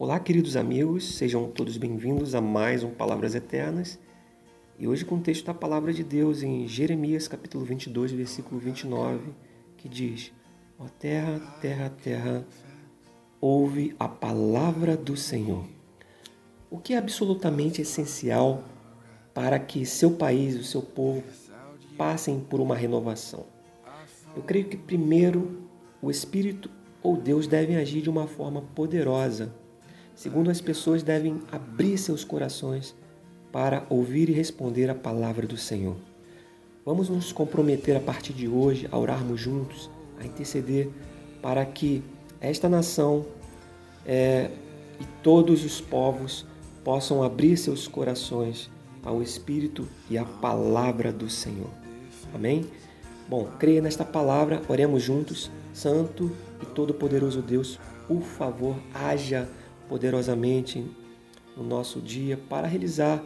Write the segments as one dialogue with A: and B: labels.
A: Olá, queridos amigos, sejam todos bem-vindos a mais um Palavras Eternas. E hoje com o texto da Palavra de Deus em Jeremias capítulo 22, versículo 29, que diz: Ó terra, terra, terra, ouve a palavra do Senhor. O que é absolutamente essencial para que seu país, o seu povo, passem por uma renovação? Eu creio que primeiro o Espírito ou Deus devem agir de uma forma poderosa Segundo, as pessoas devem abrir seus corações para ouvir e responder a palavra do Senhor. Vamos nos comprometer a partir de hoje a orarmos juntos, a interceder para que esta nação é, e todos os povos possam abrir seus corações ao Espírito e à palavra do Senhor. Amém? Bom, creia nesta palavra, oremos juntos. Santo e Todo-Poderoso Deus, por favor, haja poderosamente no nosso dia para realizar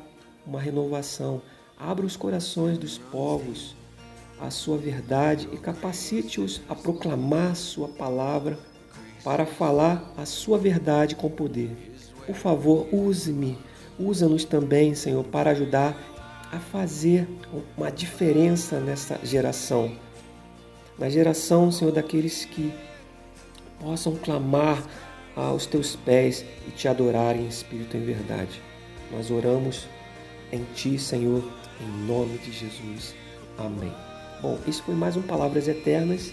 A: uma renovação. Abra os corações dos povos à sua verdade e capacite-os a proclamar sua palavra para falar a sua verdade com poder. Por favor, use-me, usa-nos também, Senhor, para ajudar a fazer uma diferença nessa geração. Na geração, Senhor, daqueles que possam clamar aos teus pés e te adorar em espírito e em verdade. Nós oramos em ti, Senhor, em nome de Jesus. Amém. Bom, isso foi mais um Palavras Eternas